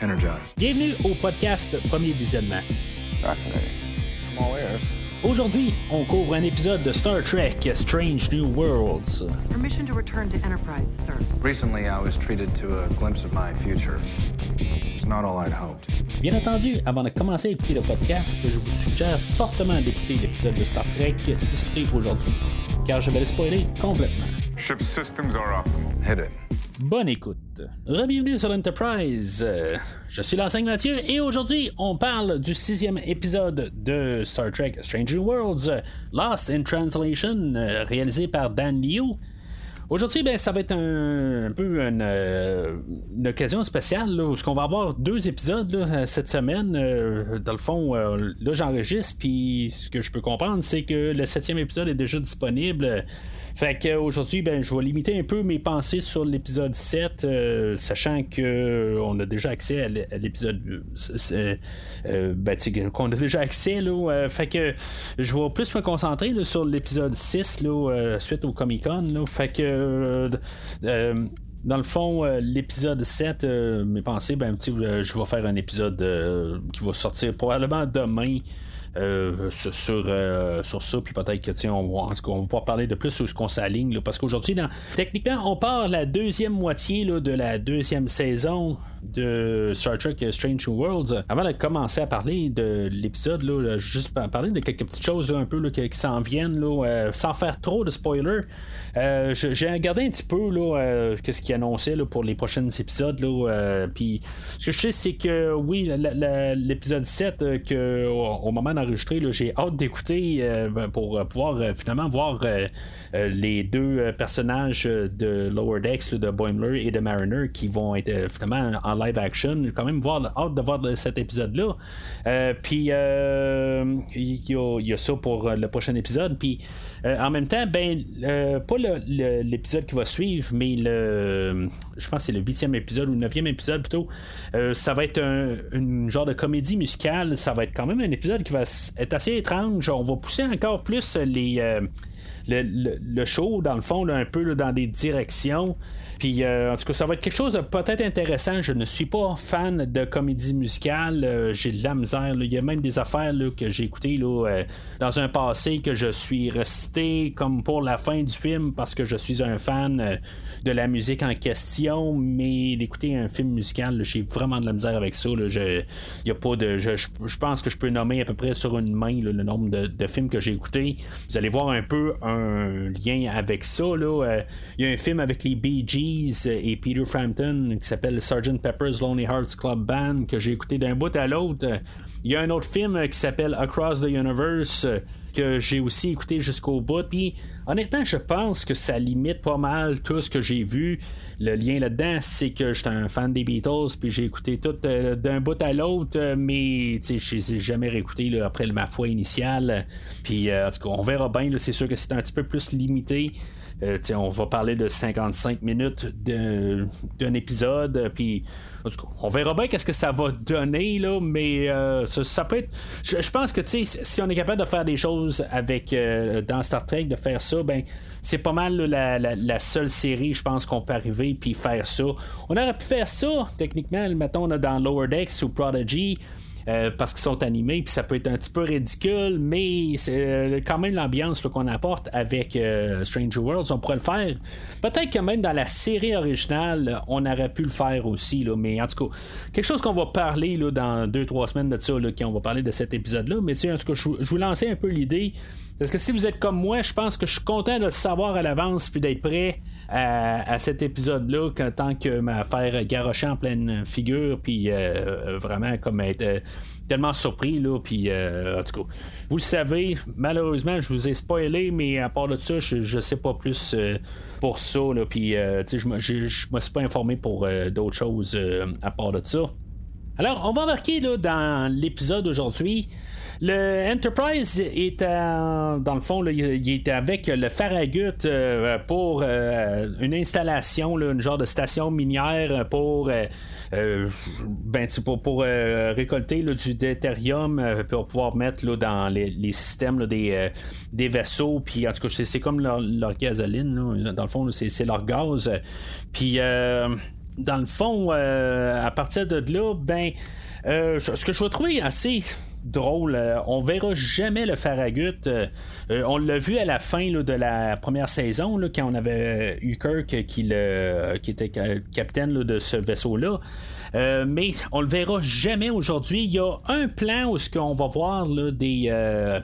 energized. Bienvenue au podcast Premier Visionnement. Aujourd'hui, on couvre un épisode de Star Trek Strange New Worlds. Permission to return to Enterprise, sir. Recently, I was treated to a glimpse of my future. It's not all I'd hoped. Bien entendu, avant de commencer à écouter le podcast, je vous suggère fortement d'écouter l'épisode de Star Trek discuté aujourd'hui, car je vais le spoiler complètement. Ship systems are up. Hit it. Bonne écoute. Bienvenue sur l'Enterprise. Je suis l'enseigne Mathieu et aujourd'hui on parle du sixième épisode de Star Trek Strange New Worlds, Lost in Translation, réalisé par Dan Liu. Aujourd'hui, ben, ça va être un, peu une, euh, une occasion spéciale, là, où on va avoir deux épisodes cette semaine. Euh, dans le fond, euh, là, j'enregistre, puis ce que je peux comprendre, c'est que le septième épisode est déjà disponible. Fait qu'aujourd'hui, ben, je vais limiter un peu mes pensées sur l'épisode 7, euh, sachant que euh, on a déjà accès à l'épisode. euh, euh, ben, qu'on a déjà accès, là. euh, fait que je vais plus me concentrer sur l'épisode 6, là, euh, suite au Comic Con. là. Fait que. euh, euh, dans le fond, euh, l'épisode 7, euh, mes pensées, ben, euh, je vais faire un épisode euh, qui va sortir probablement demain. Euh, sur, sur, euh, sur ça, puis peut-être que tiens, on en on va parler de plus sur ce qu'on s'aligne, parce qu'aujourd'hui, techniquement, on part la deuxième moitié là, de la deuxième saison de Star Trek Strange Worlds. Avant de commencer à parler de l'épisode, là, juste pa- parler de quelques petites choses un peu là, qui, qui s'en viennent, là, euh, sans faire trop de spoilers. Euh, J'ai regardé un petit peu là, euh, qu'est-ce qu'il annonçait pour les prochains épisodes. Là, euh, puis ce que je sais, c'est que oui, l'épisode 7, euh, que, au, moment d'enregistrer, j'ai hâte d'écouter pour pouvoir finalement voir les deux personnages de Lower Decks, de Boimler et de Mariner, qui vont être finalement live action. J'ai quand même voir, hâte de voir cet épisode-là. Euh, puis euh, il y, y a ça pour le prochain épisode. Puis euh, en même temps, ben, euh, pas l'épisode qui va suivre, mais le, je pense que c'est le huitième épisode ou le neuvième épisode plutôt. Euh, ça va être un genre de comédie musicale. Ça va être quand même un épisode qui va être assez étrange. On va pousser encore plus les le, show, dans le fond, un peu dans des directions. Puis, en tout cas, ça va être quelque chose de peut-être intéressant. Je ne suis pas fan de comédie musicale. J'ai de la misère. Il y a même des affaires que j'ai écoutées dans un passé que je suis resté comme pour la fin du film parce que je suis un fan euh, de la musique en question. Mais d'écouter un film musical, j'ai vraiment de la misère avec ça. Je, il y a pas de, je, je- pense que je peux nommer à peu près sur une main le nombre de, de films que j'ai écoutés. Vous allez voir un peu un lien avec ça. là. Euh, Il y a un film avec les Bee Gees et Peter Frampton qui s'appelle Sgt. Pepper's Lonely Hearts Club Band que j'ai écouté d'un bout à l'autre. Il y a un autre film qui s'appelle Across the Universe euh, que j'ai aussi écouté jusqu'au bout. Puis honnêtement, je pense que ça limite pas mal tout ce que j'ai vu. Le lien là-dedans, c'est que j'étais un fan des Beatles, puis j'ai écouté tout euh, d'un bout à l'autre, euh, mais je les ai jamais réécouté là, après ma foi initiale. Puis euh, en tout cas, on verra bien. C'est sûr que c'est un petit peu plus limité. Euh, on va parler de 55 minutes d'un épisode, euh, puis on verra bien qu'est-ce que ça va donner, là, mais euh, ça, peut être. Je, pense que si on est capable de faire des choses avec dans Star Trek, de faire ça, ben c'est pas mal la seule série, je pense, qu'on peut arriver puis faire ça. On aurait pu faire ça, techniquement, mettons, là, dans Lower Decks ou Prodigy. Euh, parce qu'ils sont animés, puis ça peut être un petit peu ridicule, mais c'est euh, quand même l'ambiance qu'on apporte avec euh, Stranger Worlds, on pourrait le faire. Peut-être que même dans la série originale, on aurait pu le faire aussi, là, mais en tout cas, quelque chose qu'on va parler là, dans deux, trois semaines de ça, là, on va parler de cet épisode-là, mais en tout cas, je vous lançais un peu l'idée. Parce que si vous êtes comme moi, je pense que je suis content de le savoir à l'avance puis d'être prêt à, à cet épisode-là tant que me faire garrocher en pleine figure puis euh, vraiment comme être euh, tellement surpris là puis euh, en tout cas vous le savez malheureusement je vous ai spoilé mais à part de ça je, je sais pas plus pour ça là puis je me suis pas informé pour d'autres choses à part de ça alors, on va embarquer là, dans l'épisode d'aujourd'hui. Le Enterprise est en- dans le fond, il est avec le Farragut euh, pour euh, une installation, une genre de station minière pour, euh, euh, ben, pour, pour, euh, récolter du deutérium euh, pour pouvoir mettre dans les, les systèmes des, euh, des vaisseaux. Puis en tout cas, c'est, comme leur, leur gasoline. Dans le fond, c'est, leur gaz. Puis. euh, dans le fond, à partir de là, ben, ce que je vais trouver assez drôle. Euh, on verra jamais le Farragut. Euh, euh, on l'a vu à la fin de la première saison, quand on avait eu Kirk qui, le, qui était capitaine de ce vaisseau-là. mais on le verra jamais aujourd'hui. Il y a un plan où ce va voir des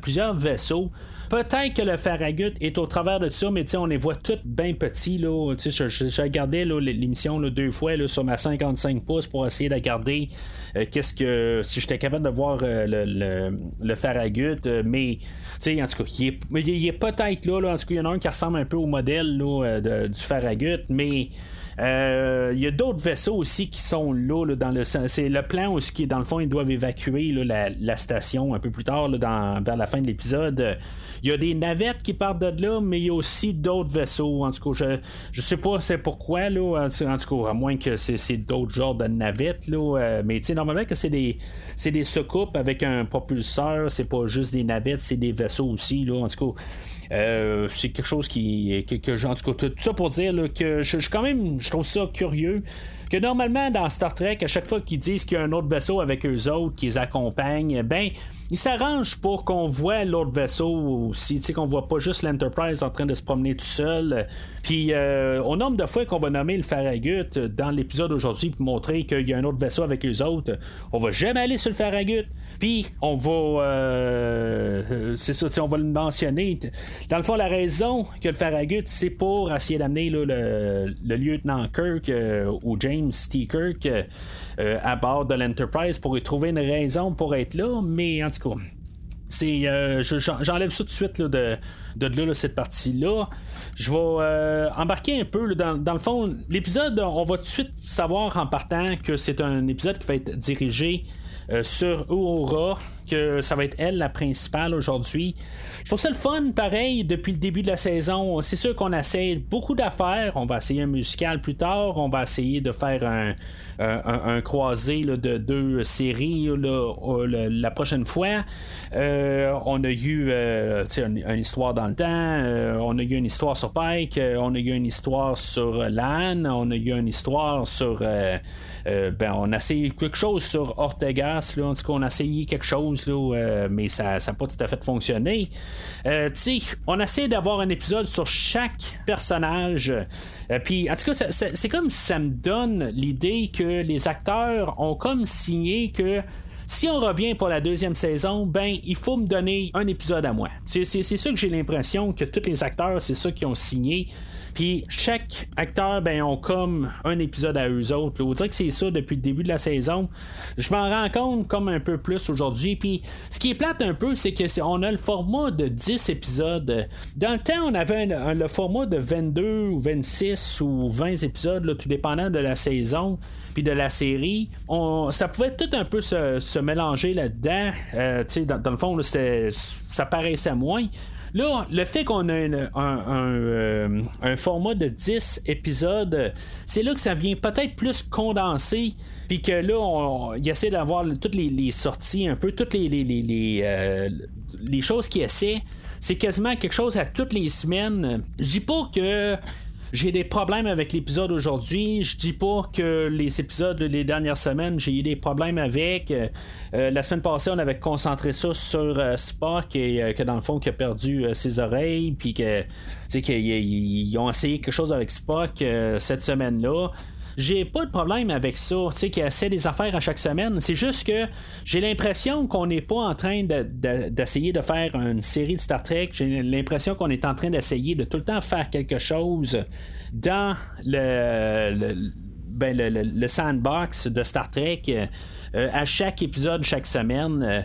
plusieurs vaisseaux Peut-être que le Farragut est au travers de ça, mais on les voit tous bien petits. J'ai regardé l'émission deux fois là, sur ma 55 pouces pour essayer de regarder euh, qu'est-ce que si j'étais capable de voir euh, le, le, Farragut, euh, mais en tout cas, il est, peut-être là, En tout cas, il y en a un qui ressemble un peu au modèle du Farragut, mais il y a d'autres vaisseaux aussi qui sont là, dans le c'est le plan où qui dans le fond ils doivent évacuer la, station un peu plus tard dans, vers la fin de l'épisode il y a des navettes qui partent de là, mais il y a aussi d'autres vaisseaux. En tout cas, je, je sais pas c'est pourquoi, là. En, tout cas, à moins que c'est, d'autres genres de navettes, là. Euh, mais tu sais, normalement que c'est des. C'est des secoupes avec un propulseur, c'est pas juste des navettes, c'est des vaisseaux aussi, là. En tout cas. Euh, c'est quelque chose qui que, que en tout cas tout ça pour dire que je, je, quand même je trouve ça curieux que normalement dans Star Trek à chaque fois qu'ils disent qu'il y a un autre vaisseau avec eux autres qui les accompagne ben il s'arrange pour qu'on voit l'autre vaisseau aussi, tu sais, qu'on voit pas juste l'Enterprise en train de se promener tout seul. Puis, euh, au nombre de fois qu'on va nommer le Farragut dans l'épisode d'aujourd'hui pour montrer qu'il y a un autre vaisseau avec eux autres, on va jamais aller sur le Farragut. Puis, on va. Euh, c'est ça, on va le mentionner. Dans le fond, la raison que le Farragut, c'est pour essayer d'amener le, le, lieutenant Kirk euh, ou James T. Kirk à bord de l'Enterprise pour y trouver une raison pour être là. Mais en tout cas, c'est, j'enlève ça tout de suite de, de là, cette partie-là. Je vais euh, embarquer un peu dans, le fond. L'épisode, on va tout de suite savoir en partant que c'est un épisode qui va être dirigé euh, sur Aurora, que ça va être elle la principale aujourd'hui. Je trouve ça le fun, pareil, depuis le début de la saison. C'est sûr qu'on essaie beaucoup d'affaires. On va essayer un musical plus tard. On va essayer de faire un, un, croisé de deux séries la prochaine fois. Euh, on a eu euh, une, histoire dans le temps. Euh, on a eu une histoire sur Pike. on a eu une histoire sur Lan. On a eu une histoire sur. ben, on a essayé quelque chose sur Ortegas. Là. En tout cas, on a essayé quelque chose, là, mais ça n'a pas tout à fait fonctionné. on a essayé d'avoir un épisode sur chaque personnage. Puis, en tout cas, c'est comme ça me donne l'idée que les acteurs ont comme signé que si on revient pour la deuxième saison, ben il faut me donner un épisode à moi. C'est ça que j'ai l'impression que tous les acteurs, c'est ça qui ont signé. Puis chaque acteur, ben, ont comme un épisode à eux autres. On dirait que c'est ça depuis le début de la saison. Je m'en rends compte comme un peu plus aujourd'hui. Puis ce qui est plate un peu, c'est qu'on a le format de 10 épisodes. Dans le temps, on avait le format de 22 ou 26 ou 20 épisodes, tout dépendant de la saison puis de la série, on, ça pouvait tout un peu se, mélanger là-dedans. Euh, dans, dans, le fond, ça paraissait moins. Là, le fait qu'on a euh, un, format de 10 épisodes, c'est là que ça vient peut-être plus condensé. Puis que là, on, il essaie d'avoir toutes les, sorties, un peu toutes les, euh, les choses qu'il essaie. C'est quasiment quelque chose à toutes les semaines. Je dis pas que j'ai des problèmes avec l'épisode aujourd'hui. Je dis pas que les épisodes les dernières semaines, j'ai eu des problèmes avec. Euh, euh, la semaine passée, on avait concentré ça sur euh, Spock et que dans le fond, qui a perdu ses oreilles, puis que qu'ils ont essayé quelque chose avec Spock cette semaine-là j'ai pas de problème avec ça, tu sais, qu'il essaie des affaires à chaque semaine. C'est juste que j'ai l'impression qu'on n'est pas en train d'essayer de, faire une série de Star Trek. J'ai l'impression qu'on est en train d'essayer de tout le temps faire quelque chose dans le, ben, le, sandbox de Star Trek. Euh, à chaque épisode, chaque semaine. Euh,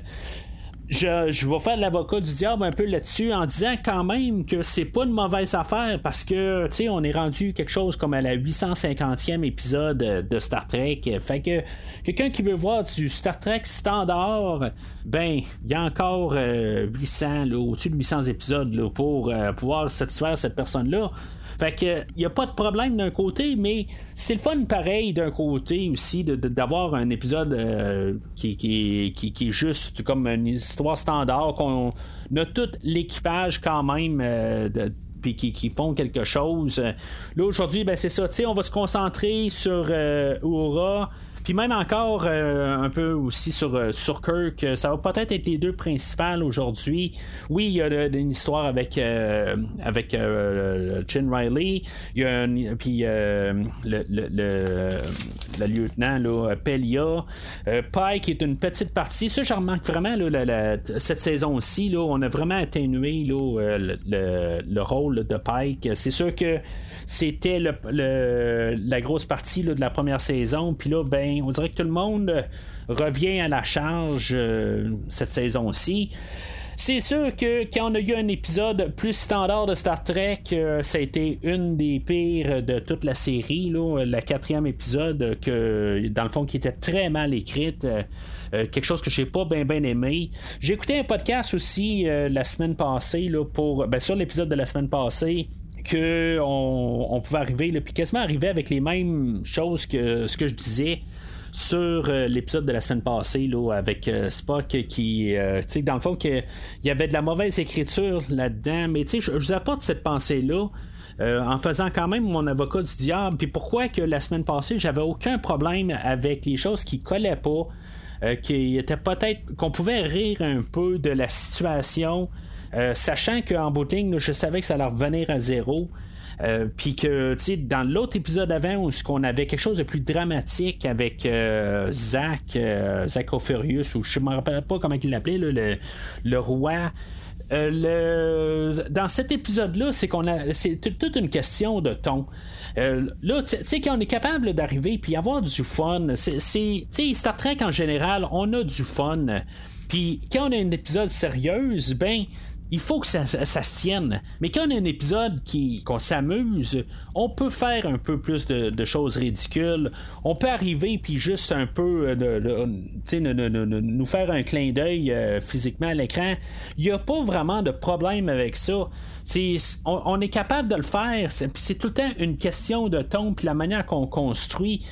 je, vais faire l'avocat du diable un peu là-dessus en disant quand même que c'est pas une mauvaise affaire parce que tu sais on est rendu quelque chose comme à la 850e épisode de Star Trek. Fait que quelqu'un qui veut voir du Star Trek standard ben il y a encore 800 euh, au-dessus de 800 épisodes pour euh, pouvoir satisfaire cette personne là fait que il n'y a pas de problème d'un côté, mais c'est le fun pareil d'un côté aussi d'avoir un épisode euh, qui, qui, qui, est juste comme une histoire standard, qu'on a tout l'équipage quand même euh, puis qui, font quelque chose. Là, aujourd'hui, ben, c'est ça. On va se concentrer sur euh, puis même encore euh, un peu aussi sur, euh, Kirk, euh, ça va peut-être être les deux principales aujourd'hui. Oui, il y a une histoire avec, avec Chin Riley, il y a puis le, le, lieutenant là, Pelia, Pike est une petite partie. Ça, je remarque vraiment cette saison-ci, on a vraiment atténué le, le, rôle de Pike. C'est sûr que c'était la grosse partie de la première saison. Puis là, ben, on dirait que tout le monde euh, revient à la charge euh, cette saison-ci. C'est sûr que quand on a eu un épisode plus standard de Star Trek, euh, ça a été une des pires de toute la série, là, la quatrième épisode, que dans le fond qui était très mal écrite. quelque chose que j'ai pas bien aimé. J'ai écouté un podcast aussi la semaine passée pour ben, sur l'épisode de la semaine passée qu'on on pouvait arriver, puis quasiment arriver avec les mêmes choses que ce que je disais sur euh, l'épisode de la semaine passée là, avec euh, Spock qui, euh, tu sais, dans le fond, il y avait de la mauvaise écriture là-dedans, mais tu sais, je vous apporte cette pensée-là. en faisant quand même mon avocat du diable, puis pourquoi que la semaine passée, j'avais aucun problème avec les choses qui collaient pas, qui était peut-être qu'on pouvait rire un peu de la situation, euh, sachant qu'en bout de ligne, je savais que ça allait revenir à zéro. Euh, puis que, tu sais, dans l'autre épisode avant, où on avait quelque chose de plus dramatique avec euh, Zach, Zach Opherius, ou je me rappelle pas comment il l'appelait, le, le roi. dans cet épisode-là, c'est qu'on a, c'est toute une question de ton. là, tu sais, qu'on est capable d'arriver puis avoir du fun. C'est, tu sais, Star Trek en général, on a du fun. Puis quand on a un épisode sérieux, ben il faut que ça, se tienne. Mais quand on a un épisode qui qu'on s'amuse, on peut faire un peu plus de, choses ridicules. On peut arriver puis juste un peu de, nous faire un clin d'œil euh, physiquement à l'écran. Il n'y a pas vraiment de problème avec ça. On, est capable de le faire. C'est tout le temps une question de ton puis la manière qu'on construit.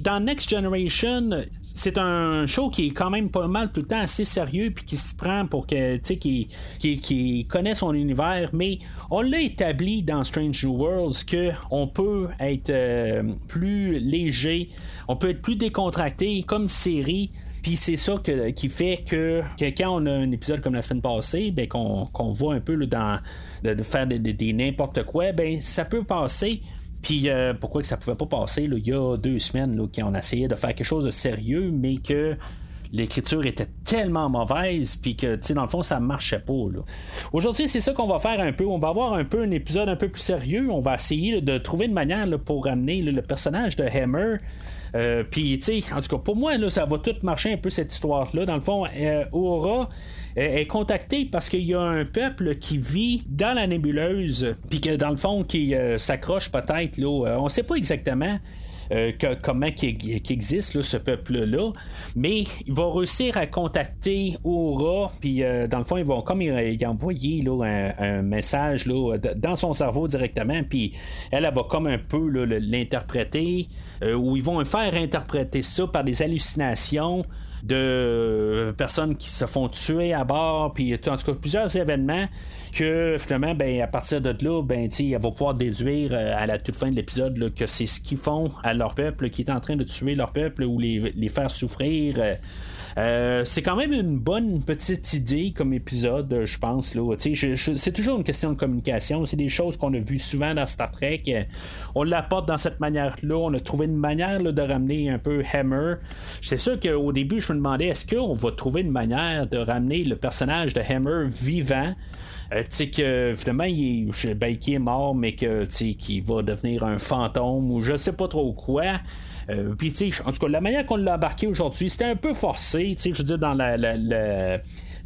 dans Next Generation, c'est un show qui est quand même pas mal tout le temps assez sérieux puis qui se prend pour que qui, qui, qui son univers. Mais on l'a établi dans Strange New Worlds que on peut être euh, plus léger, on peut être plus décontracté comme série puis c'est ça qui fait que, quand on a un épisode comme la semaine passée, ben, qu'on, voit un peu dans de, faire des, n'importe quoi, ben ça peut passer. Puis euh, pourquoi que ça pouvait pas passer il y a deux semaines là, qu'on essayait de faire quelque chose de sérieux, mais que l'écriture était tellement mauvaise, puis que, tu sais, dans le fond, ça marchait pas. Aujourd'hui, c'est ça qu'on va faire un peu. On va avoir un peu un épisode un peu plus sérieux. On va essayer de trouver une manière pour amener le personnage de Hammer euh, puis, en tout cas, pour moi, là, ça va tout marcher un peu cette histoire-là. Dans le fond, euh, Aura est contacté parce qu'il y a un peuple qui vit dans la nébuleuse, puis que dans le fond, qui euh, s'accroche peut-être, là, on sait pas exactement. Euh, comment qui, existe ce peuple-là. Mais il va réussir à contacter Aura, puis euh, dans le fond, ils vont comme il, envoyer un, message dans son cerveau directement, puis elle, elle, va comme un peu l'interpréter, euh, ou ils vont faire interpréter ça par des hallucinations de personnes qui se font tuer à bord, puis en tout cas plusieurs événements que finalement, ben, à partir de là, ben, elle va pouvoir déduire euh, à la toute fin de l'épisode que c'est ce qu'ils font à leur peuple, qui est en train de tuer leur peuple ou les, les faire souffrir. Euh, euh, c'est quand même une bonne petite idée comme épisode, je pense. Là. c'est toujours une question de communication. C'est des choses qu'on a vues souvent dans Star Trek. On l'apporte dans cette manière-là. On a trouvé une manière de ramener un peu Hammer. C'est sûr qu'au début, je me demandais est-ce qu'on va trouver une manière de ramener le personnage de Hammer vivant? euh, sais que finalement il est, ben, est mort mais que qu'il va devenir un fantôme ou je sais pas trop quoi euh, puis tu sais en tout cas la manière qu'on l'a embarqué aujourd'hui c'était un peu forcé tu sais je veux dire dans la,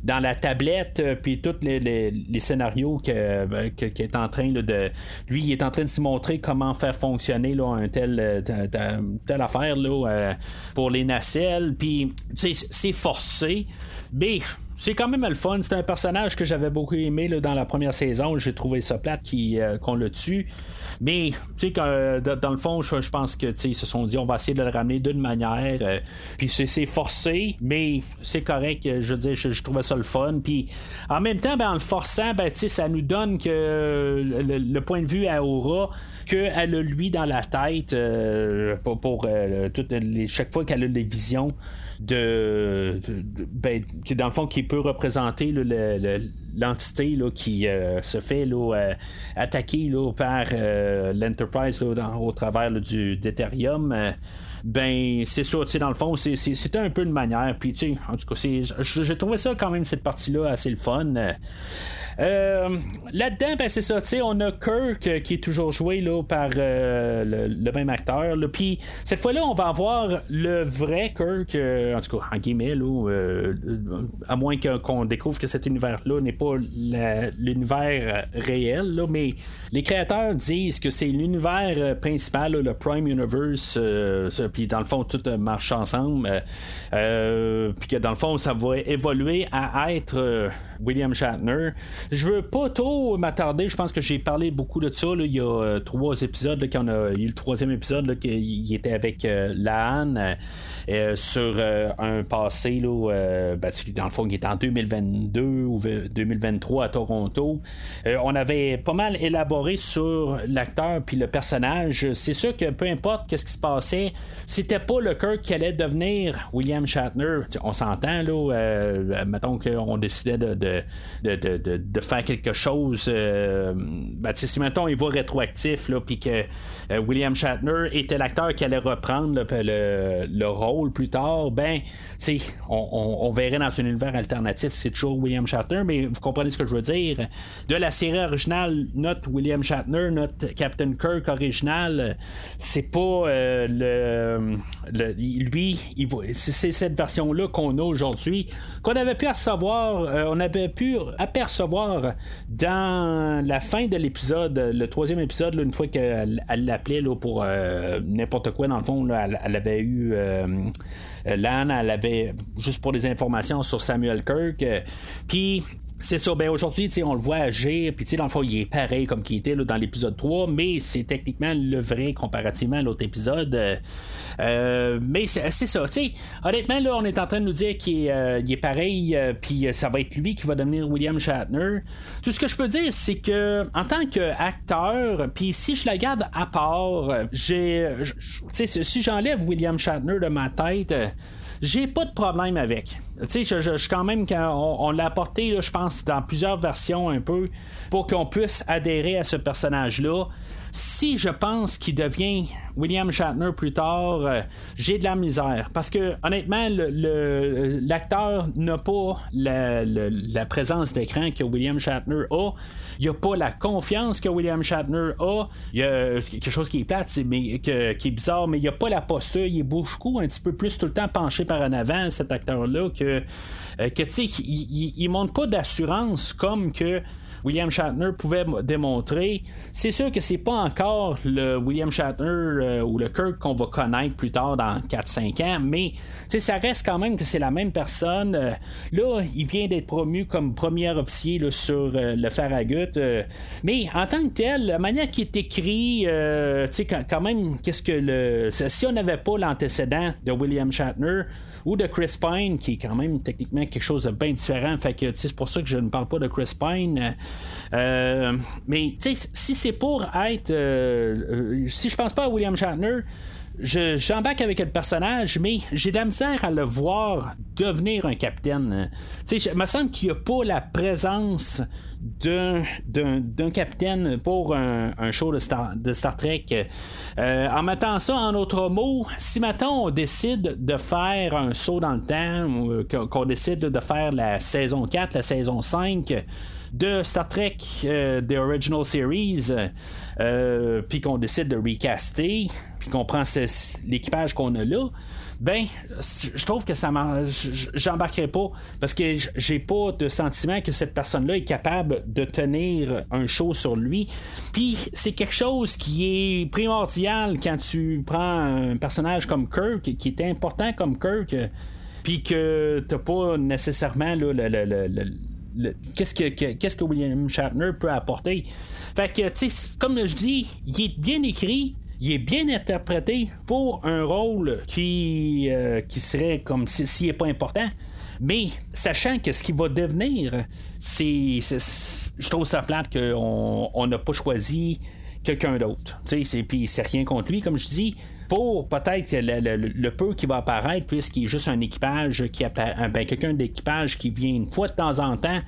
dans la tablette, euh, puis tous les, scénarios que, ben, est en train de. Lui, il est en train de se montrer comment faire fonctionner là, un tel, telle affaire là, pour les nacelles. Puis, c'est forcé. Mais c'est quand même le fun. C'est un personnage que j'avais beaucoup aimé dans la première saison. J'ai trouvé ça plate euh, qu'on le tue. Mais, tu sais, dans le fond, je, pense que ils se sont dit on va essayer de le ramener d'une manière. Euh, puis c'est forcé, mais c'est correct. Je veux dire, je, trouvais ça le fun. Puis en même temps, ben, en le forçant, ben, ça nous donne le, point de vue à Aura qu'elle a lui dans la tête euh, pour, chaque fois qu'elle a des visions de, ben, qui dans le fond qui peut représenter l'entité qui euh, se fait euh, attaquer par euh, l'Enterprise au travers du d'Ethereum ben c'est ça, dans le fond, c'était un peu une manière. Puis, tu en tout cas, j'ai trouvé ça quand même, cette partie-là, assez le fun. Euh, là-dedans, ben, c'est ça, on a Kirk euh, qui est toujours joué là, par euh, le, même acteur. Puis cette fois-là, on va avoir le vrai Kirk, en tout cas, en guillemets, à moins qu'on découvre que cet univers-là n'est pas l'univers réel, là, mais les créateurs disent que c'est l'univers principal, le Prime Universe, puis dans le fond, tout marche ensemble. puis que dans le fond, ça va évoluer à être William Shatner. Je veux pas trop m'attarder. Je pense que j'ai parlé beaucoup de ça. Il y a euh, trois épisodes. Qu'on a, il y a le troisième épisode qui était avec euh, Laan euh, sur un passé. Ben, dans le fond, qui est en 2022 ou 2023 à Toronto. on avait pas mal élaboré sur l'acteur puis le personnage. C'est sûr que peu importe qu'est-ce qui se passait, c'était pas le Kirk qui allait devenir William Shatner. on s'entend, là. mettons qu'on décidait de faire quelque chose. Euh, ben, si maintenant il va rétroactif, puis que euh, William Shatner était l'acteur qui allait reprendre le, rôle plus tard, ben, on, on, verrait dans un univers alternatif, c'est toujours William Shatner, mais vous comprenez ce que je veux dire. De la série originale, notre William Shatner, notre Captain Kirk original, c'est pas euh, le, Lui, c'est cette version-là qu'on a aujourd'hui, qu'on avait pu savoir, on avait pu apercevoir dans la fin de l'épisode, le troisième épisode, une fois qu'elle l'appelait pour euh, n'importe quoi, dans le fond, elle, avait eu. Euh, Lan, elle avait juste pour des informations sur Samuel Kirk. Euh, puis c'est ça, ben aujourd'hui, on le voit agir, puis dans le fond, il est pareil comme qu'il était dans l'épisode 3, mais c'est techniquement le vrai comparativement à l'autre épisode. Euh, euh, mais c'est ça, tu sais. Honnêtement, là, on est en train de nous dire qu'il est, euh, pareil, puis ça va être lui qui va devenir William Shatner. Tout ce que je peux dire, c'est que en tant qu'acteur, puis si je la garde à part, j'ai. Si j'enlève William Shatner de ma tête, j'ai pas de problème avec. Tu sais, je, je, quand même, quand on, l'a apporté, je pense, dans plusieurs versions un peu, pour qu'on puisse adhérer à ce personnage-là. Si je pense qu'il devient William Shatner plus tard, euh, j'ai de la misère. Parce que, honnêtement, l'acteur n'a pas la, présence d'écran que William Shatner a. Il n'y a pas la confiance que William Shatner a. Il y a quelque chose qui est plate, mais, qui est bizarre, mais il n'y a pas la posture. Il est beaucoup un petit peu plus tout le temps penché par en avant, cet acteur-là, que, euh, tu sais, il, il montre pas d'assurance comme que William Shatner pouvait démontrer. C'est sûr que c'est pas encore le William Shatner euh, ou le Kirk qu'on va connaître plus tard dans 4-5 ans, mais ça reste quand même que c'est la même personne. Euh, là, il vient d'être promu comme premier officier sur euh, le Farragut. mais en tant que tel, la manière qui est écrit, quand, quand même, qu'est-ce que le. Si on n'avait pas l'antécédent de William Shatner, ou de Chris Pine, qui est quand même techniquement quelque chose de bien différent. Fait que c'est pour ça que je ne parle pas de Chris Pine. Euh, mais si c'est pour être. Euh, euh, si je pense pas à William Shatner, j'embarque avec le personnage, mais j'ai de la misère à le voir devenir un capitaine. Tu sais, il me semble qu'il n'y a pas la présence d'un capitaine pour un, show de Star, de Star Trek. En mettant ça en autre mot, si maintenant on décide de faire un saut dans le temps, qu'on décide de faire la saison 4, la saison 5, de Star Trek euh, The Original Series, euh, puis qu'on décide de recaster, puis qu'on prend l'équipage qu'on a là, ben, je trouve que ça j'embarquerai pas parce que j'ai pas de sentiment que cette personne-là est capable de tenir un show sur lui. Puis c'est quelque chose qui est primordial quand tu prends un personnage comme Kirk, qui est important comme Kirk puis que t'as pas nécessairement le, qu'est-ce que, qu'est-ce que William Shatner peut apporter. Fait que, comme je dis, il est bien écrit, il est bien interprété pour un rôle qui, euh, qui serait comme s'il n'est pas important. Mais sachant que ce qui va devenir, c'est. Je trouve ça plate qu'on n'a pas choisi quelqu'un d'autre. Puis c'est rien contre lui, comme je dis. Pour peut-être le, peu qui va apparaître, puisqu'il est juste un équipage qui ben, quelqu'un d'équipage qui vient une fois de temps en temps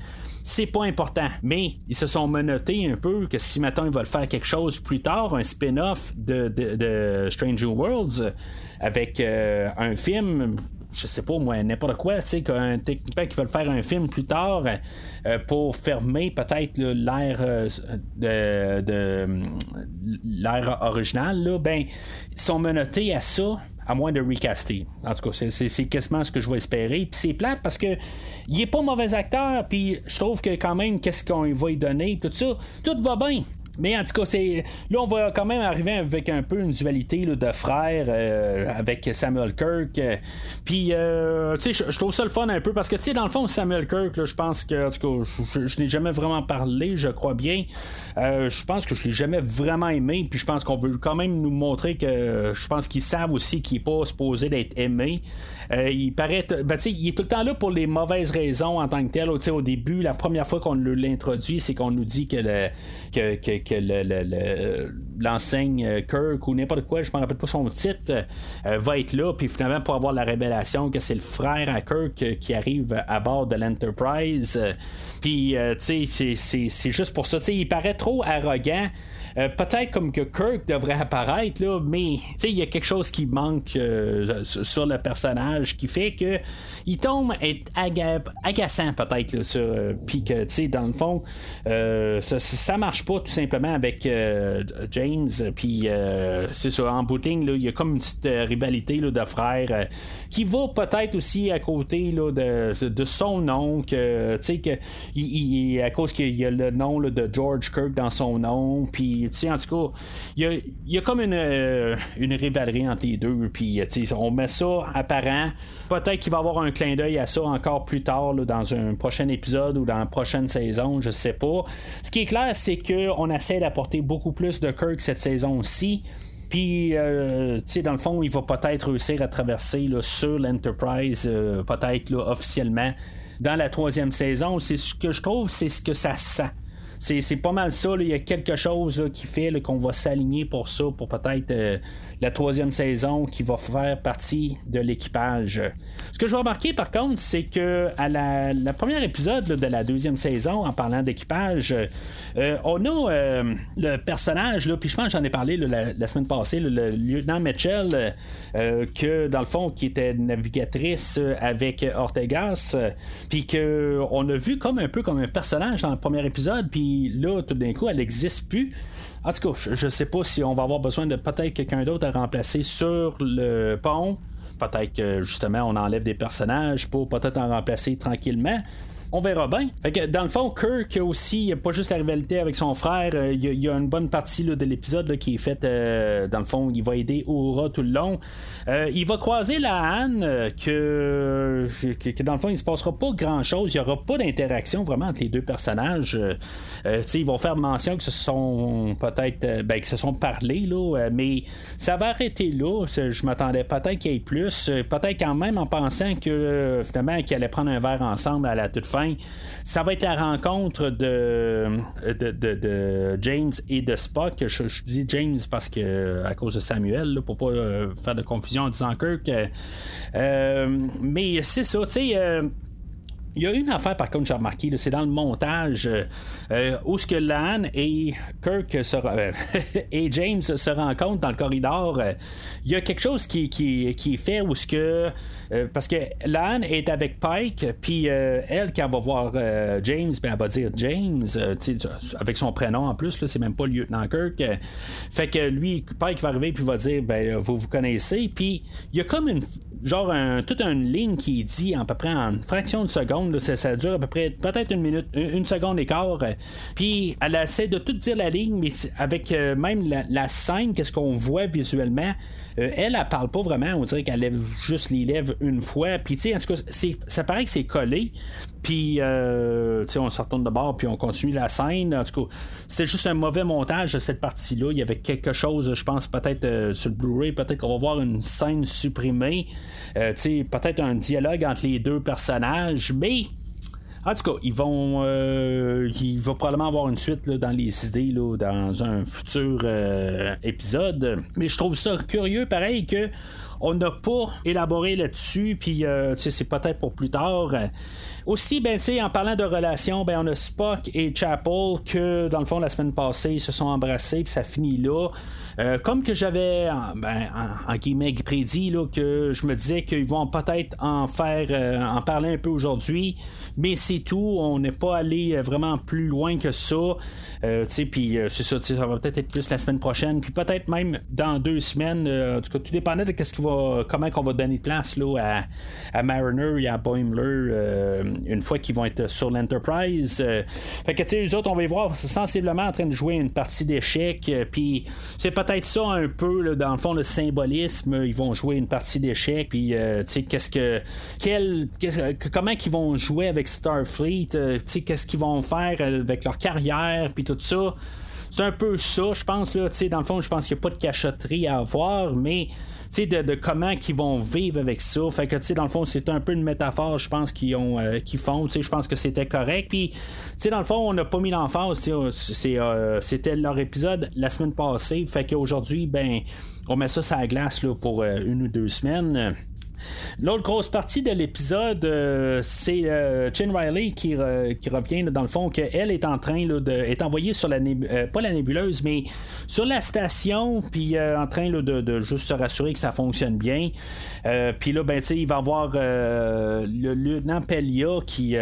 c'est pas important. Mais ils se sont menottés un peu que si maintenant ils veulent faire quelque chose plus tard, un spin-off de, Stranger Worlds avec euh, un film, je sais pas moi, n'importe quoi, tu sais, qu'un technicien qui veut faire un film plus tard euh, pour fermer peut-être l'ère euh, de, de l'ère originale, là, ben, ils sont menottés à ça à moins de recaster. En tout cas, c'est quasiment ce que je vais espérer. Puis c'est plate parce que il est pas mauvais acteur, puis je trouve que quand même, qu'est-ce qu'on va y donner, tout ça, tout va bien. Mais en tout cas, c'est là, on va quand même arriver avec un peu une dualité de frères euh, avec Samuel Kirk. Puis, euh, tu sais, je trouve ça le fun un peu parce que, tu sais, dans le fond, Samuel Kirk, je pense que, en tout cas, je, n'ai jamais vraiment parlé, je crois bien. Euh, je pense que je l'ai jamais vraiment aimé. Puis, je pense qu'on veut quand même nous montrer que je pense qu'ils savent aussi qu'il n'est pas supposé d'être aimé. Il paraît, ben, il est tout le temps là pour les mauvaises raisons en tant que tel. Au début, la première fois qu'on l'introduit, c'est qu'on nous dit que, le, que que l'enseigne euh, Kirk ou n'importe quoi, je me rappelle pas son titre, euh, va être là, puis finalement pour avoir la révélation que c'est le frère à Kirk euh, qui arrive à bord de l'Enterprise. Puis, tu sais, c'est juste pour ça. Il paraît trop arrogant. Euh, peut-être comme que Kirk devrait apparaître, là, mais il y a quelque chose qui manque euh, sur le personnage qui fait que il tombe être agaçant peut-être euh, puis que tu sais dans le fond ça, ça, marche pas tout simplement avec James puis c'est ça en booting il y a comme une petite rivalité là, de frères qui va peut-être aussi à côté là, de, de son nom que tu sais que il, à cause qu'il y a le nom de George Kirk dans son nom puis en tout cas, il y a, comme une, euh, une rivalité entre les deux. Puis, on met ça apparent. Peut-être qu'il va avoir un clin d'œil à ça encore plus tard, dans un prochain épisode ou dans la prochaine saison, je sais pas. Ce qui est clair, c'est qu'on essaie d'apporter beaucoup plus de Kirk cette saison-ci. Puis, euh, tu sais, dans le fond, il va peut-être réussir à traverser sur l'Enterprise, euh, peut-être officiellement, dans la troisième saison. C'est ce que je trouve, c'est ce que ça sent. C'est pas mal ça. Il y a quelque chose qui fait qu'on va s'aligner pour ça, pour peut-être euh, la troisième saison qui va faire partie de l'équipage. Ce que je vais remarquer par contre, c'est que à la, première épisode de la deuxième saison, en parlant d'équipage, euh, on a euh, le personnage, là, puis je pense que j'en ai parlé la, semaine passée, le lieutenant Mitchell, que dans le fond, qui était navigatrice avec Ortegas, puis qu'on a vu comme un peu comme un personnage dans le premier épisode, puis là, tout d'un coup, elle n'existe plus. En tout cas, je ne sais pas si on va avoir besoin de peut-être quelqu'un d'autre à remplacer sur le pont. Peut-être que justement on enlève des personnages pour peut-être en remplacer tranquillement on verra bien. Dans le fond, Kirk aussi, pas juste la rivalité avec son frère, euh, il y, a une bonne partie de l'épisode qui est faite, euh, dans le fond, il va aider Aura tout le long. Euh, il va croiser la Anne, que, dans le fond, il ne se passera pas grand-chose, il n'y aura pas d'interaction vraiment entre les deux personnages. ils vont faire mention que ce sont peut-être, ben, que se sont parlé, là, mais ça va arrêter là. Je m'attendais peut-être qu'il y ait plus, peut-être quand même en pensant que finalement, qu'ils allaient prendre un verre ensemble à la toute fin ça va être la rencontre de, James et de Spock. Je, dis James parce que à cause de Samuel, pour pas euh, faire de confusion en disant Kirk. Euh, mais c'est ça, tu sais. Euh, il y a une affaire par contre j'ai remarqué, c'est dans le montage où ce que Lan et Kirk se, et James se rencontrent dans le corridor. Il y a quelque chose qui, est fait où ce que euh, parce que Lan est avec Pike, puis euh, elle, quand elle va voir euh, James, ben, elle va dire James, avec son prénom en plus, c'est même pas le lieutenant Kirk. fait que lui, Pike va arriver, puis va dire ben, vous vous connaissez. Puis il y a comme une, genre un, toute une ligne qui dit à peu près en fraction de seconde. Ça, dure à peu près peut-être une minute, une, seconde et quart. Puis elle essaie de tout dire la ligne, mais avec même la, scène, qu'est-ce qu'on voit visuellement. Elle, elle, parle pas vraiment. On dirait qu'elle lève juste les lèvres une fois. Puis, tu sais, en tout cas, ça paraît que c'est collé. Puis, euh, on se retourne de bord, puis on continue la scène. En tout cas, c'était juste un mauvais montage de cette partie-là. Il y avait quelque chose, je pense, peut-être euh, sur le Blu-ray, peut-être qu'on va voir une scène supprimée. Euh, peut-être un dialogue entre les deux personnages, mais. En tout cas, ils vont, euh, il va probablement avoir une suite dans les idées là, dans un futur épisode. Mais je trouve ça curieux, pareil que on n'a pas élaboré là-dessus, puis c'est peut-être pour plus tard. Aussi, ben, en parlant de relations, ben, on a Spock et Chapel que, dans le fond, la semaine passée, ils se sont embrassés, puis ça finit là. Euh, comme que j'avais, ben, en, guillemets, prédit, là, que je me disais qu'ils vont peut-être en faire, euh, en parler un peu aujourd'hui, mais c'est tout. On n'est pas allé vraiment plus loin que ça. Euh, puis c'est ça, ça va peut-être être plus la semaine prochaine, puis peut-être même dans deux semaines. en tout cas, tout dépendait de ce qui va, comment qu'on va donner de place là, à, à Mariner et à Boimler une fois qu'ils vont être sur l'Enterprise. fait que tu sais, eux autres, on va y voir sensiblement en train de jouer une partie d'échecs, puis c'est pas peut-être ça un peu, dans le fond, le symbolisme. Ils vont jouer une partie d'échecs, puis euh, tu sais, qu'est-ce que. Quel, comment ils vont jouer avec Starfleet, euh, tu sais, qu'est-ce qu'ils vont faire avec leur carrière, puis tout ça. C'est un peu ça, je pense, là, tu sais, dans le fond, je pense qu'il n'y a pas de cachotterie à avoir, mais de, de comment ils vont vivre avec ça. Fait que, tu sais, dans le fond, c'est un peu une métaphore, je pense, qu'ils ont, euh, font. Tu sais, je pense que c'était correct. Puis, tu sais, dans le fond, on n'a pas mis l'emphase. Euh, c'était leur épisode la semaine passée. Fait qu'aujourd'hui, ben, on met ça sur la glace là, pour euh, une ou deux semaines. L'autre grosse partie de l'épisode, euh, c'est euh, Riley qui, revient dans le fond qu'elle est en train de est envoyée sur la euh, pas la nébuleuse mais sur la station puis en train de, juste se rassurer que ça fonctionne bien. Puis là ben il va avoir le lieutenant Pelia qui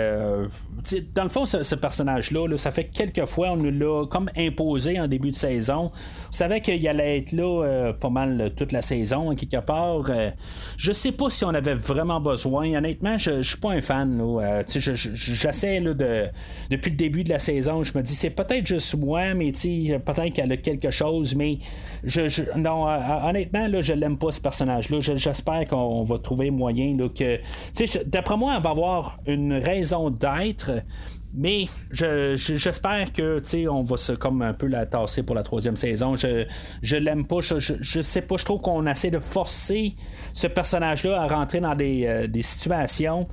dans le fond ce, personnage là, ça fait quelques fois on nous l'a comme imposé en début de saison. On savait qu'il allait être là pas mal toute la saison en quelque part. je sais pas si on avait vraiment besoin. Honnêtement, je, suis pas un fan. Euh, j'essaie de. Depuis le début de la saison, je me dis c'est peut-être juste moi, mais peut-être qu'elle a quelque chose, mais je, non, euh, honnêtement, là, je l'aime pas ce personnage-là. J'espère qu'on va trouver moyen. D'après moi, elle va avoir une raison d'être. Mais j'espère que tu on va se comme un peu la tasser pour la troisième saison. Je, je l'aime pas. Je, je, sais pas. Je trouve qu'on essaie de forcer ce personnage-là à rentrer dans des, euh, des situations.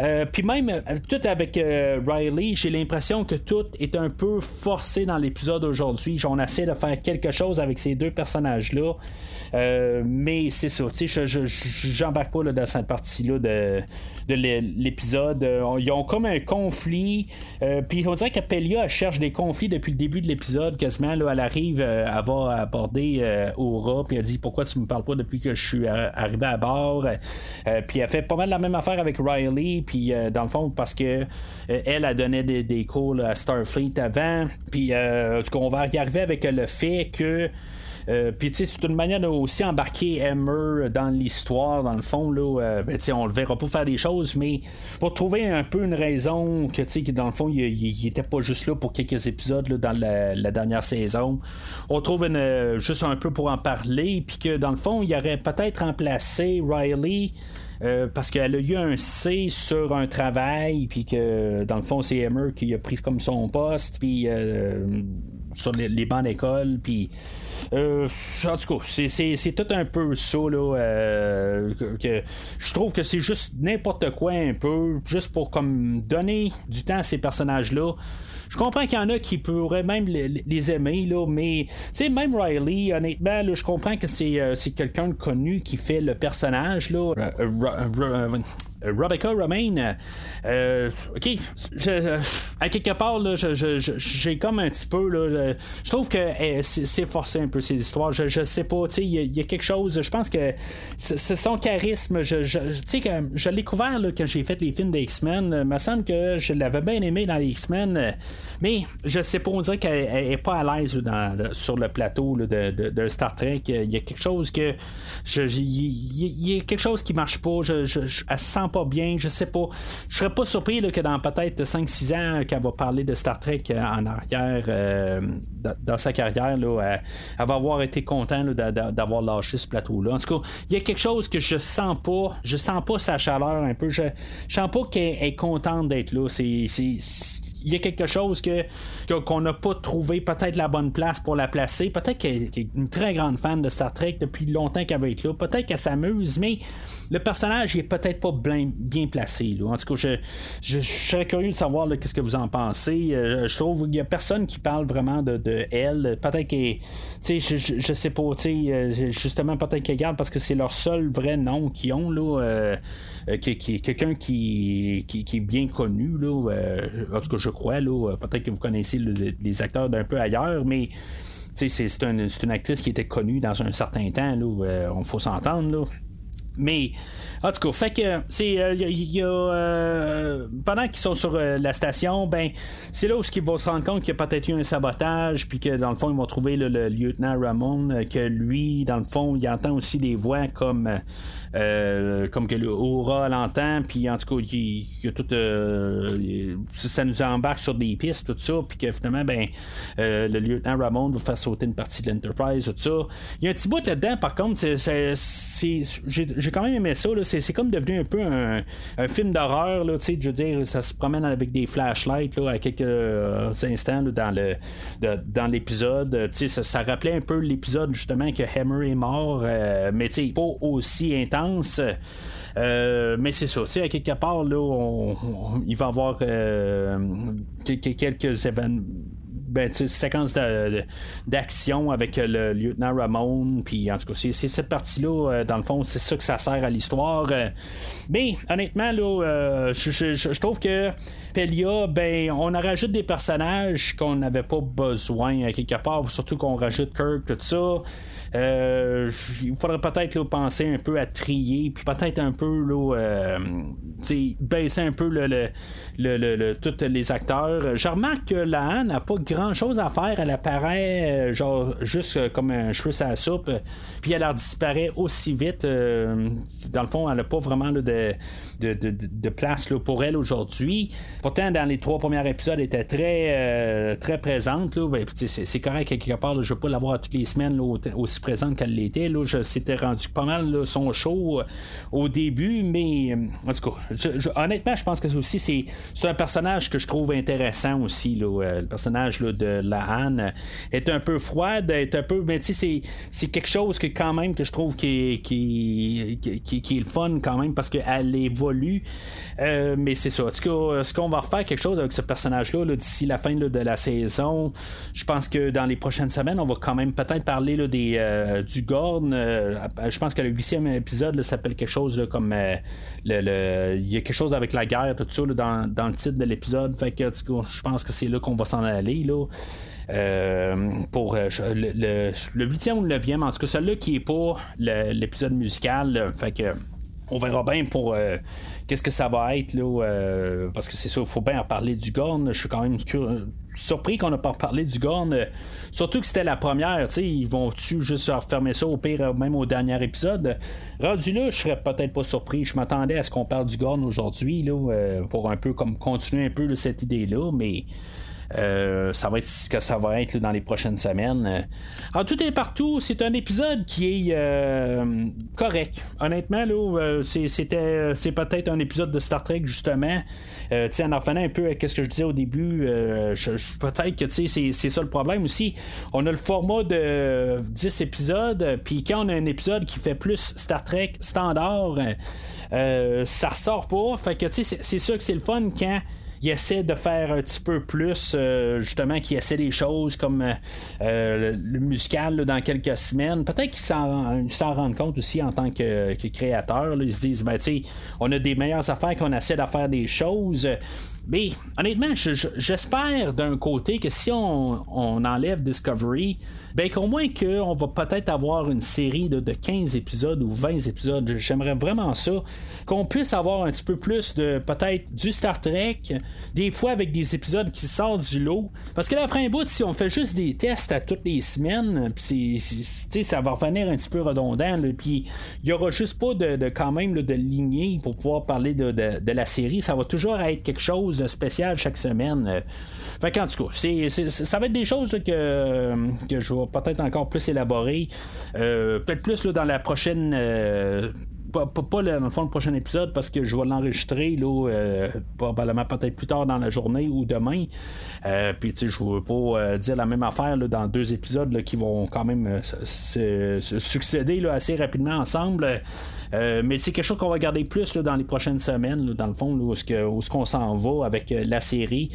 Euh, puis même euh, tout avec Riley, j'ai l'impression que tout est un peu forcé dans l'épisode aujourd'hui. On essaie de faire quelque chose avec ces deux personnages-là. mais c'est ça, tu sais, j'embarque pas là, dans cette partie-là de, de l'épisode. ils ont comme un conflit. Euh, puis on dirait qu'Apelia cherche des conflits depuis le début de l'épisode, quasiment. Là, elle arrive, euh, elle va aborder euh, Aura, puis elle dit Pourquoi tu me parles pas depuis que je suis arrivé à bord? Puis elle fait pas mal la même affaire avec Riley, puis dans le fond, parce que elle a donné des, des cours à Starfleet avant. Puis on va y arriver avec le fait que. Euh, puis, tu sais, c'est une manière de aussi embarquer Emmer dans l'histoire, dans le fond. Là, euh, ben, on le verra pas faire des choses, mais pour trouver un peu une raison que, tu sais, dans le fond, il, était pas juste là pour quelques épisodes dans la, dernière saison. On trouve une, juste un peu pour en parler, puis que, dans le fond, il aurait peut-être remplacé Riley. Euh, parce qu'elle a eu un C sur un travail, puis que dans le fond, c'est Emmer qui a pris comme son poste, puis sur les, bancs d'école, puis euh, en tout cas, c'est tout un peu ça, là. Euh, que, je trouve que c'est juste n'importe quoi un peu, juste pour comme donner du temps à ces personnages-là. Je comprends qu'il y en a qui pourraient même les, aimer, là, mais même Riley, honnêtement, là, je comprends que c'est euh, quelqu'un de connu qui fait le personnage. Là. Rebecca Romaine, euh, ok, à quelque part, j'ai comme un petit peu, là, je trouve que eh, c'est forcé un peu ses histoires. Je, je sais pas, il y, a quelque chose. Je pense que c'est son charisme. Je, je, je l'ai couvert là, quand j'ai fait les films des X-Men. Il me semble que je l'avais bien aimé dans les X-Men. Mais je sais pas, on dirait qu'elle est pas à l'aise sur le plateau de, Star Trek. Il y a quelque chose que. Il y, a quelque chose qui marche pas. Je, je, elle se sent pas bien. Je sais pas. Je serais pas surpris que dans peut-être 5-6 ans, qu'elle va parler de Star Trek en arrière euh, dans, sa carrière. Là, elle, va avoir été contente d'avoir lâché ce plateau-là. En tout cas, il y a quelque chose que je sens pas. Je sens pas sa chaleur un peu. Je, je sens pas qu'elle est contente d'être là. C'est il y a quelque chose que qu'on n'a pas trouvé peut-être la bonne place pour la placer. Peut-être qu'elle est une très grande fan de Star Trek depuis longtemps qu'elle va être là. Peut-être qu'elle s'amuse, mais le personnage est peut-être pas bien, bien placé. En tout cas, je, je, serais curieux de savoir qu'est-ce que vous en pensez. Euh, je trouve qu'il n'y a personne qui parle vraiment de, de elle. Peut-être que je, je, je, sais pas, euh, justement, peut-être qu'elle garde parce que c'est leur seul vrai nom qu'ils ont. Là, euh, qui, quelqu'un qui, qui, est bien connu. Là, en tout cas, je crois. Là, peut-être que vous connaissez les acteurs d'un peu ailleurs, mais c'est, une, une, actrice qui était connue dans un certain temps. Là, on faut s'entendre. Mais en tout cas, fait que c'est euh, euh, pendant qu'ils sont sur euh, la station, ben c'est là où ils vont se rendre compte qu'il y a peut-être eu un sabotage, puis que dans le fond ils vont trouver le lieutenant Ramon, que lui dans le fond il entend aussi des voix comme euh, comme que le Aura l'entend, puis en tout cas, il, tout, euh, ça nous embarque sur des pistes, tout ça, puis que finalement, ben, euh, le lieutenant Ramon va faire sauter une partie de l'Enterprise, tout ça. Il y a un petit bout là-dedans, par contre, j'ai quand même aimé ça, c'est comme devenu un peu un, film d'horreur, je veux dire, ça se promène avec des flashlights là, à quelques instants dans le dans l'épisode. Ça, ça rappelait un peu l'épisode justement que Hammer est mort, mais pas aussi intense euh, mais c'est ça, tu sais, à quelque part, là, il va y avoir euh, quelques événements. Ben, d'action avec le lieutenant Ramon. Puis en tout cas, c'est cette partie-là, euh, dans le fond, c'est ça que ça sert à l'histoire. Mais honnêtement, là, je, trouve que Pelia, ben, on a rajoute des personnages qu'on n'avait pas besoin à quelque part, surtout qu'on rajoute Kirk, tout ça. Euh, il faudrait peut-être penser un peu à trier, puis peut-être un peu là, euh, baisser un peu le, tous les acteurs. Je remarque que la n'a pas grand chose à faire. Elle apparaît euh, genre juste comme un cheveu à soupe, puis elle disparaît aussi vite. dans le fond, elle n'a pas vraiment de, place pour elle aujourd'hui. Pourtant, dans les trois premiers épisodes, elle était très, très présente. Ben, c'est correct quelque part. je ne veux pas l'avoir toutes les semaines aussi présente qu'elle l'était. Là, je s'était rendu pas mal son show euh, au début, mais euh, en tout cas, honnêtement, je pense que aussi c'est, c'est un personnage que je trouve intéressant aussi. Là, euh, le personnage de la Anne est un peu froide, est un peu, mais tu sais, c'est, quelque chose que quand même que je trouve qui, qui, qui, qui, est le fun quand même parce qu'elle évolue. mais c'est ça. Est-ce, que, ce qu'on va refaire quelque chose avec ce personnage-là d'ici la fin de la saison? Je pense que dans les prochaines semaines, on va quand même peut-être parler des, du Gorn. Euh, je pense que le huitième épisode s'appelle quelque chose comme euh, le, il y a quelque chose avec la guerre, tout ça dans, dans, le titre de l'épisode. Fait que je pense que c'est là qu'on va s'en aller. Là. pour le huitième ou le neuvième, en tout cas celui-là qui est pas l'épisode musical. fait que on verra bien pour euh, qu'est-ce que ça va être là, euh, parce que c'est ça, il faut bien en parler du Gorn. Je suis quand même surpris qu'on n'a pas parlé du Gorn, surtout que c'était la première. Ils vont-tu juste refermer ça au pire, même au dernier épisode? Rendu là, je serais peut-être pas surpris. Je m'attendais à ce qu'on parle du Gorn aujourd'hui là, euh, pour un peu comme continuer un peu cette idée là, mais euh, ça va être ce que ça va être dans les prochaines semaines. En tout et partout, c'est un épisode qui est euh, correct. Honnêtement, là, euh, c'est peut-être un épisode de Star Trek, justement. Euh, en en revenant un peu à ce que je disais au début, peut-être que c'est, c'est ça le problème aussi. On a le format de 10 épisodes, puis quand on a un épisode qui fait plus Star Trek standard, ça ressort pas. Fait que c'est, c'est sûr que c'est le fun quand il essaie de faire un petit peu plus, justement, qu'il essaie des choses comme le, musical dans quelques semaines. Peut-être qu'ils s'en rendent compte aussi en tant que, créateur. Ils se disent, ben, tu on a des meilleures affaires qu'on essaie de faire des choses. Mais honnêtement, j'espère d'un côté que si on enlève Discovery, ben qu'au moins qu'on va peut-être avoir une série de, 15 épisodes ou 20 épisodes. J'aimerais vraiment ça. Qu'on puisse avoir un petit peu plus de peut-être du Star Trek, des fois avec des épisodes qui sortent du lot. Parce que là, après un bout, si on fait juste des tests à toutes les semaines, puis ça va revenir un petit peu redondant. Puis il y aura juste pas de, quand même de lignée pour pouvoir parler de, de, la série. Ça va toujours être quelque chose de spécial chaque semaine. Fait qu'en tout cas, ça va être des choses que, que je vais peut-être encore plus élaborer. Euh, peut-être plus là, dans la prochaine. Euh, pas, pas, dans le fond le prochain épisode parce que je vais l'enregistrer là, euh, probablement peut-être plus tard dans la journée ou demain. puis tu sais, je veux pas dire la même affaire là, dans deux épisodes qui vont quand même se, succéder là, assez rapidement ensemble. mais c'est quelque chose qu'on va garder plus dans les prochaines semaines, dans le fond, où est-ce qu'on s'en va avec la série.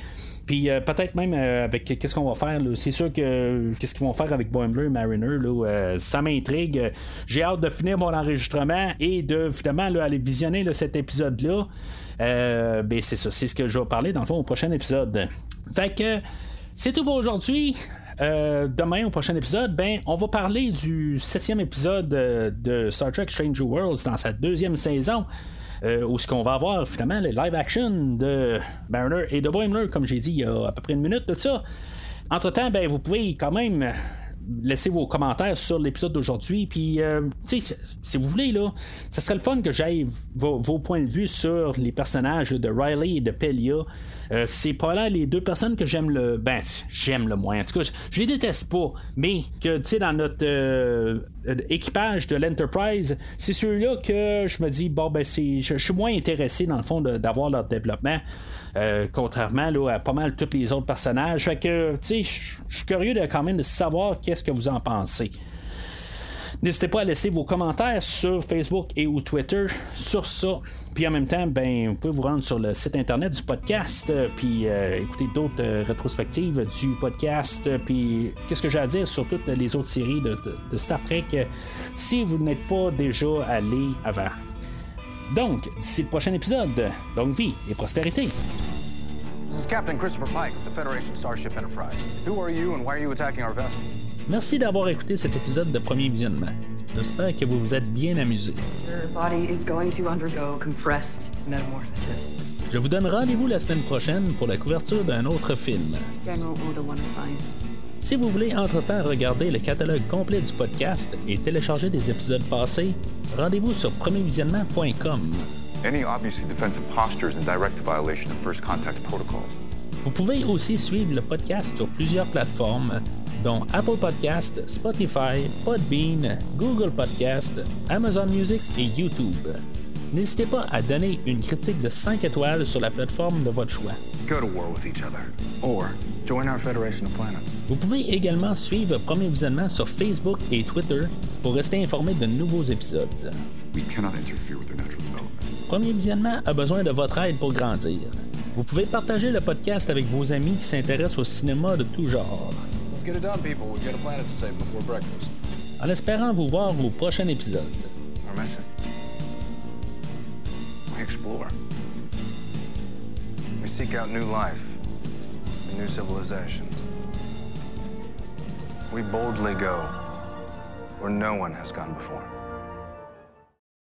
Puis euh, peut-être même euh, avec qu'est-ce qu'on va faire. C'est sûr que qu'est-ce qu'ils vont faire avec Boimler et Mariner. Là, euh, ça m'intrigue. J'ai hâte de finir mon enregistrement et de finalement aller visionner cet épisode-là. ben c'est ça, c'est ce que je vais parler dans le fond au prochain épisode. Fait que c'est tout pour aujourd'hui. demain, au prochain épisode, ben, on va parler du septième épisode de Star Trek Stranger Worlds dans sa deuxième saison. Euh, où ce qu'on va avoir finalement le live action de Mariner et de Boimler, comme j'ai dit il y a à peu près une minute de ça. Entre-temps, ben, vous pouvez quand même laisser vos commentaires sur l'épisode d'aujourd'hui. Puis, euh, si vous voulez, là, serait le fun que j'aille vos, points de vue sur les personnages de Riley et de Pelia. Euh, c'est pas là les deux personnes que j'aime le. Ben, j'aime le moins. En tout cas, je, les déteste pas. Mais que, tu sais, dans notre euh, équipage de l'Enterprise, c'est ceux-là que je me dis, bon, ben, je, suis moins intéressé, dans le fond, d'avoir leur développement. Euh, contrairement à pas mal tous les autres personnages. Fait que, tu sais, je suis curieux de quand même de savoir qu'est-ce que vous en pensez. N'hésitez pas à laisser vos commentaires sur Facebook et Twitter sur ça. Puis en même temps, ben, vous pouvez vous rendre sur le site internet du podcast, euh, puis euh, écouter d'autres rétrospectives du podcast. Puis qu'est-ce que j'ai à dire sur toutes les autres séries de, Star Trek si vous n'êtes pas déjà allé avant? Donc, d'ici le prochain épisode, longue vie et prospérité. This is Captain Christopher Pike of the Federation Starship Enterprise. Who are you and why are you attacking our vessel? Merci d'avoir écouté cet épisode de Premier Visionnement. J'espère que vous vous êtes bien amusé. Je vous donne rendez-vous la semaine prochaine pour la couverture d'un autre film. Si vous voulez entre-temps regarder le catalogue complet du podcast et télécharger des épisodes passés, rendez-vous sur premiervisionnement.com. Vous pouvez aussi suivre le podcast sur plusieurs plateformes dont Apple Podcast, Spotify, Podbean, Google Podcast, Amazon Music et YouTube. N'hésitez pas à donner une critique de 5 étoiles sur la plateforme de votre choix. Vous pouvez également suivre Premier Visionnement sur Facebook et Twitter pour rester informé de nouveaux épisodes. Premier Visionnement a besoin de votre aide pour grandir. Vous pouvez partager le podcast avec vos amis qui s'intéressent au cinéma de tout genre. Let's get it done, people. We've got a planet to save before breakfast. En espérant vous voir au prochain épisode. Our mission. We explore. We seek out new life and new civilizations. We boldly go where no one has gone before.